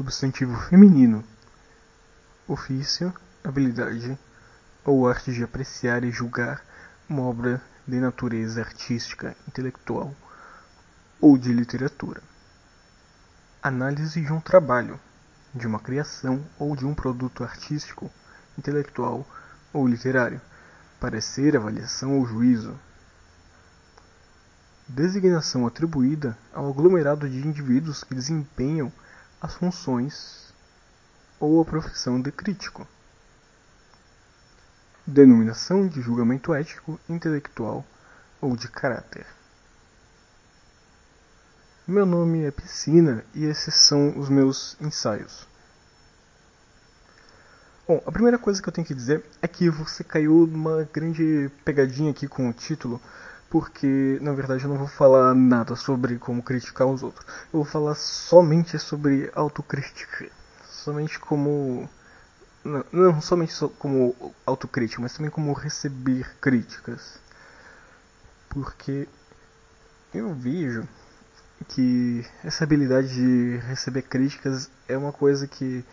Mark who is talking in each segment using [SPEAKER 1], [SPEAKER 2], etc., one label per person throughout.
[SPEAKER 1] substantivo feminino. Ofício, habilidade ou arte de apreciar e julgar uma obra de natureza artística, intelectual ou de literatura. Análise de um trabalho, de uma criação ou de um produto artístico, intelectual ou literário. Parecer, avaliação ou juízo. Designação atribuída ao aglomerado de indivíduos que desempenham as funções ou a profissão de crítico. Denominação de julgamento ético, intelectual ou de caráter. Meu nome é Piscina e esses são os meus ensaios. Bom, a primeira coisa que eu tenho que dizer é que você caiu numa grande pegadinha aqui com o título, porque na verdade eu não vou falar nada sobre como criticar os outros. Eu vou falar somente sobre autocrítica. Somente como. Não, não somente como autocrítica, mas também como receber críticas. Porque eu vejo que essa habilidade de receber críticas é uma coisa que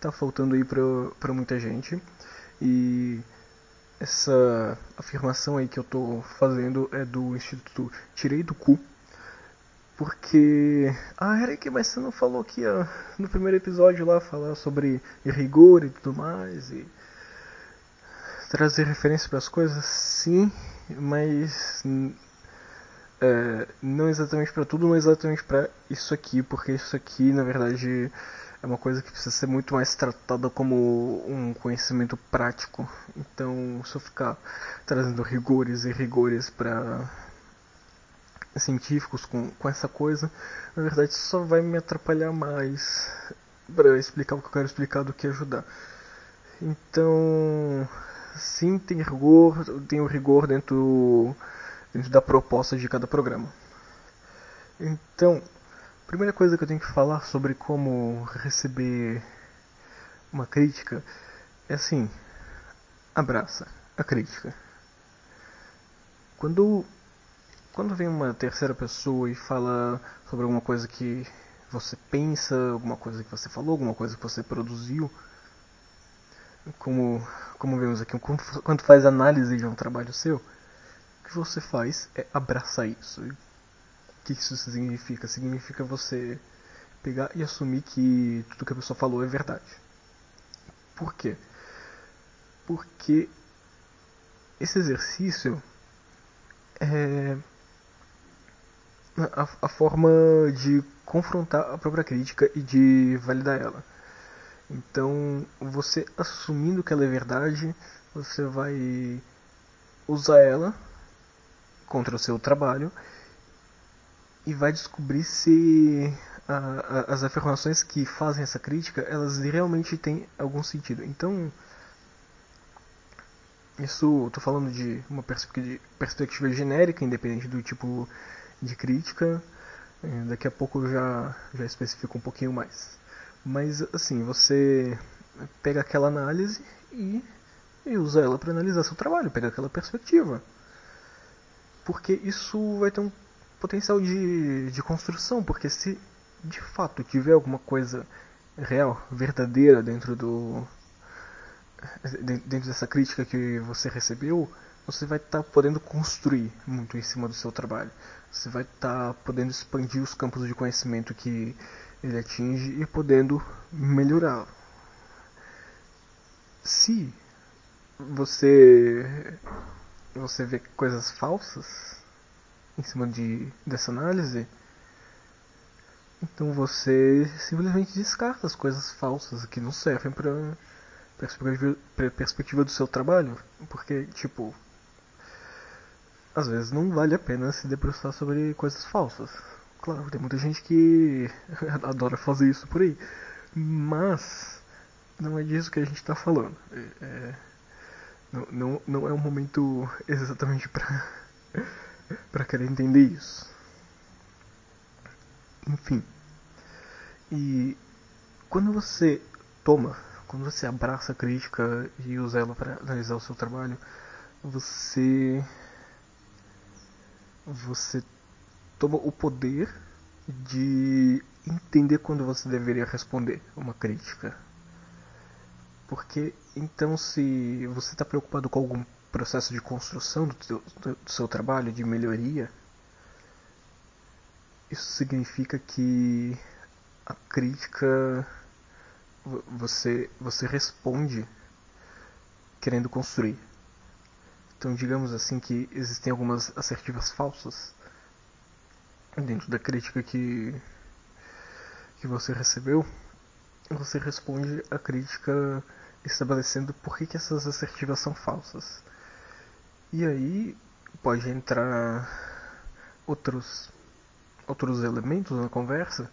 [SPEAKER 1] tá faltando aí para muita gente. E essa afirmação aí que eu tô fazendo é do Instituto Tirei do Cu. Porque. Ah, Eric, mas você não falou que no primeiro episódio lá falar sobre rigor e tudo mais e trazer referência para as coisas? Sim, mas é, não exatamente para tudo, não exatamente para isso aqui, porque isso aqui na verdade é uma coisa que precisa ser muito mais tratada como um conhecimento prático. Então, se eu ficar trazendo rigores e rigores para científicos com, com essa coisa, na verdade só vai me atrapalhar mais para explicar o que eu quero explicar do que ajudar. Então, sim, tem rigor, tem o rigor dentro, dentro da proposta de cada programa. Então, Primeira coisa que eu tenho que falar sobre como receber uma crítica é assim: abraça a crítica. Quando quando vem uma terceira pessoa e fala sobre alguma coisa que você pensa, alguma coisa que você falou, alguma coisa que você produziu, como como vemos aqui, quando faz análise de um trabalho seu, o que você faz é abraçar isso que isso significa? Significa você pegar e assumir que tudo que a pessoa falou é verdade. Por quê? Porque esse exercício é a, a forma de confrontar a própria crítica e de validar ela. Então, você assumindo que ela é verdade, você vai usar ela contra o seu trabalho e vai descobrir se a, a, as afirmações que fazem essa crítica elas realmente têm algum sentido. Então, isso estou falando de uma perspectiva, perspectiva genérica, independente do tipo de crítica. É, daqui a pouco eu já, já especifico um pouquinho mais. Mas assim, você pega aquela análise e, e usa ela para analisar seu trabalho, pega aquela perspectiva. Porque isso vai ter um potencial de, de construção, porque se de fato tiver alguma coisa real, verdadeira dentro do dentro dessa crítica que você recebeu, você vai estar tá podendo construir muito em cima do seu trabalho. Você vai estar tá podendo expandir os campos de conhecimento que ele atinge e podendo melhorá-lo. Se você você vê coisas falsas, em cima de, dessa análise, então você simplesmente descarta as coisas falsas que não servem para perspectiva, perspectiva do seu trabalho, porque tipo às vezes não vale a pena se debruçar sobre coisas falsas. Claro, tem muita gente que adora fazer isso por aí, mas não é disso que a gente está falando. É, é, não, não, não é um momento exatamente para para querer entender isso. Enfim. E quando você toma, quando você abraça a crítica e usa ela para analisar o seu trabalho, você você toma o poder de entender quando você deveria responder uma crítica. Porque então se você está preocupado com algum processo de construção do, teu, do seu trabalho, de melhoria, isso significa que a crítica você você responde querendo construir. Então, digamos assim que existem algumas assertivas falsas dentro da crítica que que você recebeu, você responde a crítica estabelecendo por que, que essas assertivas são falsas. E aí pode entrar outros outros elementos na conversa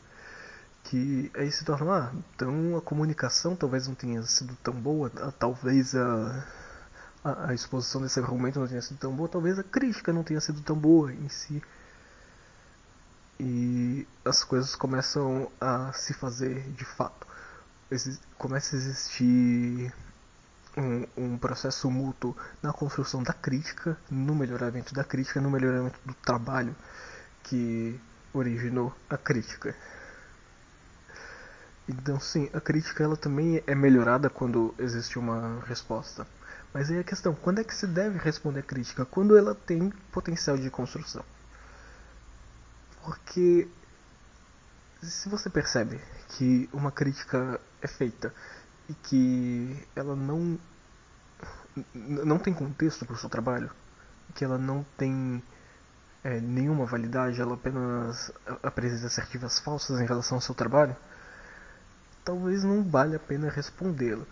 [SPEAKER 1] que aí se tornam, ah, então a comunicação talvez não tenha sido tão boa, talvez a, a, a, exposição desse argumento não tenha sido tão boa, talvez a crítica não tenha sido tão boa em si. E as coisas começam a se fazer de fato. Começa a existir um, um, processo mútuo na construção da crítica, no melhoramento da crítica, no melhoramento do trabalho que originou a crítica. Então sim, a crítica ela também é melhorada quando existe uma resposta. Mas aí a questão, quando é que se deve responder a crítica? Quando ela tem potencial de construção. Porque se você percebe que uma crítica é feita e que ela não não tem contexto para o seu trabalho, que ela não tem é, nenhuma validade, ela apenas apresenta assertivas falsas em relação ao seu trabalho, talvez não valha a pena respondê-la.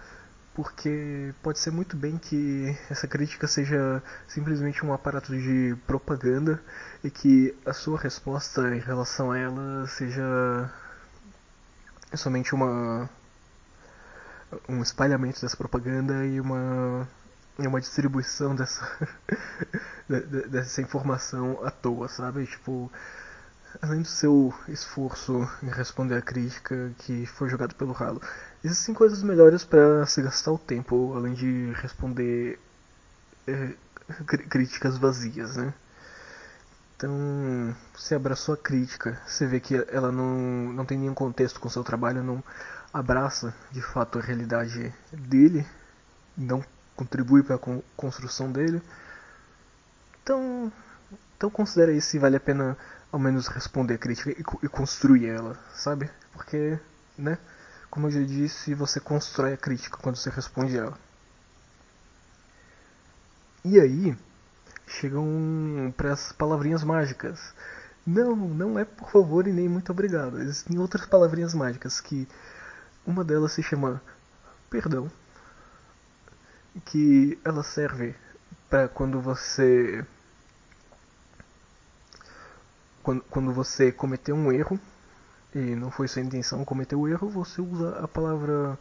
[SPEAKER 1] Porque pode ser muito bem que essa crítica seja simplesmente um aparato de propaganda e que a sua resposta em relação a ela seja somente uma um espalhamento dessa propaganda e uma uma distribuição dessa dessa informação à toa, sabe? Tipo, além do seu esforço em responder a crítica que foi jogado pelo ralo, existem coisas melhores para se gastar o tempo, além de responder é, críticas vazias, né? Então, você abraçou a crítica, você vê que ela não, não tem nenhum contexto com seu trabalho, não abraça de fato a realidade dele, não contribui para a construção dele. Então, então considere aí se vale a pena ao menos responder a crítica e, e construir ela, sabe? Porque, né? Como eu já disse, você constrói a crítica quando você responde ela. E aí, chegam para as palavrinhas mágicas. Não, não é por favor e nem muito obrigado. Existem outras palavrinhas mágicas que uma delas se chama perdão que ela serve para quando você quando, quando você cometeu um erro e não foi sua intenção cometer o erro, você usa a palavra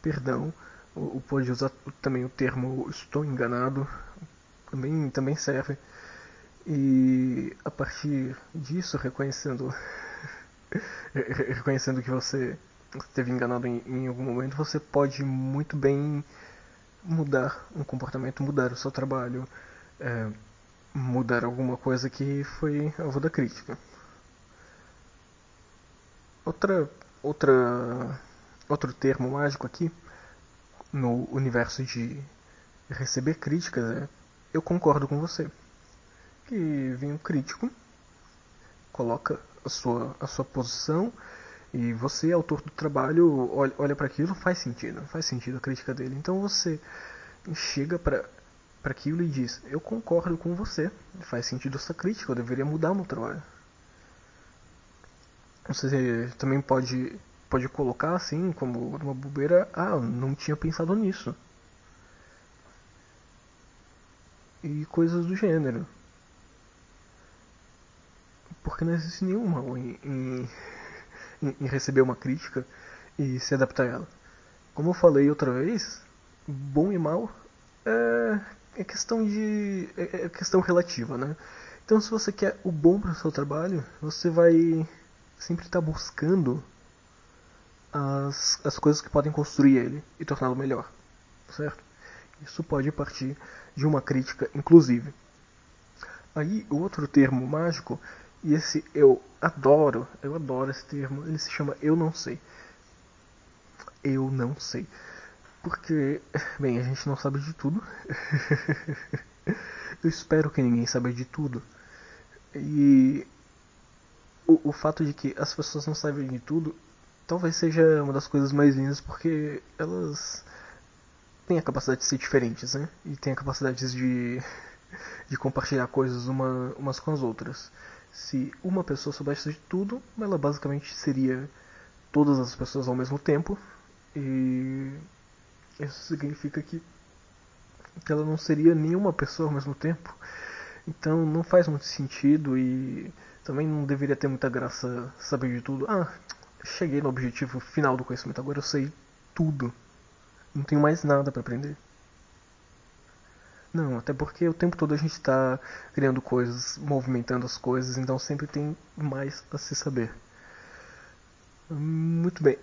[SPEAKER 1] perdão, ou pode usar também o termo estou enganado, também, também serve. E a partir disso, reconhecendo reconhecendo que você esteve enganado em, em algum momento, você pode muito bem mudar um comportamento, mudar o seu trabalho, é, mudar alguma coisa que foi alvo da crítica. Outra, outra, outro termo mágico aqui no universo de receber críticas é eu concordo com você. Que vem um crítico, coloca a sua, a sua posição e você, autor do trabalho, olha, olha para aquilo, faz sentido, faz sentido a crítica dele. Então você chega para para aquilo e diz: Eu concordo com você, faz sentido essa crítica, eu deveria mudar o meu trabalho. Você também pode pode colocar assim como uma bobeira: Ah, não tinha pensado nisso. E coisas do gênero. Porque não existe nenhum mal em, em em, em receber uma crítica e se adaptar a ela. Como eu falei outra vez, bom e mal é, é questão de é, é questão relativa, né? Então, se você quer o bom para o seu trabalho, você vai sempre estar tá buscando as, as coisas que podem construir ele e torná-lo melhor, certo? Isso pode partir de uma crítica, inclusive. Aí, outro termo mágico E esse eu adoro, eu adoro esse termo, ele se chama eu não sei. Eu não sei. Porque, bem, a gente não sabe de tudo. eu espero que ninguém saiba de tudo. E o, o fato de que as pessoas não sabem de tudo talvez seja uma das coisas mais lindas porque elas têm a capacidade de ser diferentes, né? E têm a capacidade de, de compartilhar coisas uma, umas com as outras. Se uma pessoa soubesse de tudo, ela basicamente seria todas as pessoas ao mesmo tempo. E isso significa que, que ela não seria nenhuma pessoa ao mesmo tempo. Então não faz muito sentido e também não deveria ter muita graça saber de tudo. Ah, cheguei no objetivo final do conhecimento, agora eu sei tudo. Não tenho mais nada para aprender. Não, até porque o tempo todo a gente está criando coisas, movimentando as coisas, então sempre tem mais a se saber. Muito bem,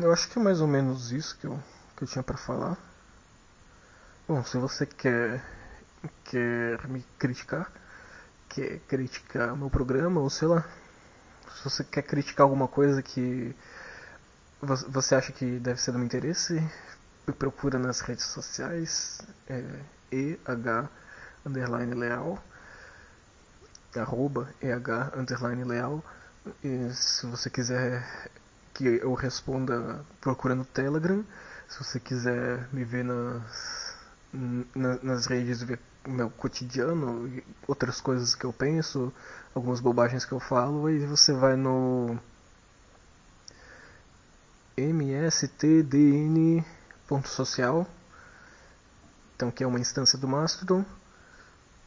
[SPEAKER 1] eu acho que é mais ou menos isso que eu, que eu tinha para falar. Bom, se você quer, quer me criticar, quer criticar meu programa, ou sei lá, se você quer criticar alguma coisa que você acha que deve ser do meu interesse, procura nas redes sociais é, EH underline leal arroba EH underline leal. E se você quiser que eu responda procura no Telegram se você quiser me ver nas, nas redes ver meu cotidiano outras coisas que eu penso algumas bobagens que eu falo, aí você vai no mstdn.social, então que é uma instância do Mastodon,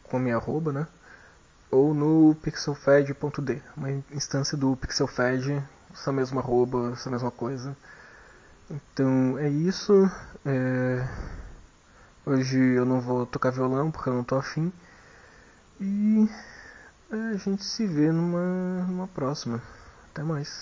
[SPEAKER 1] com a minha arroba, né? Ou no pixelfed.d, uma instância do pixelfed, essa mesma arroba, essa mesma coisa. Então é isso. É... Hoje eu não vou tocar violão porque eu não tô afim. E a gente se vê numa, numa próxima. Até mais.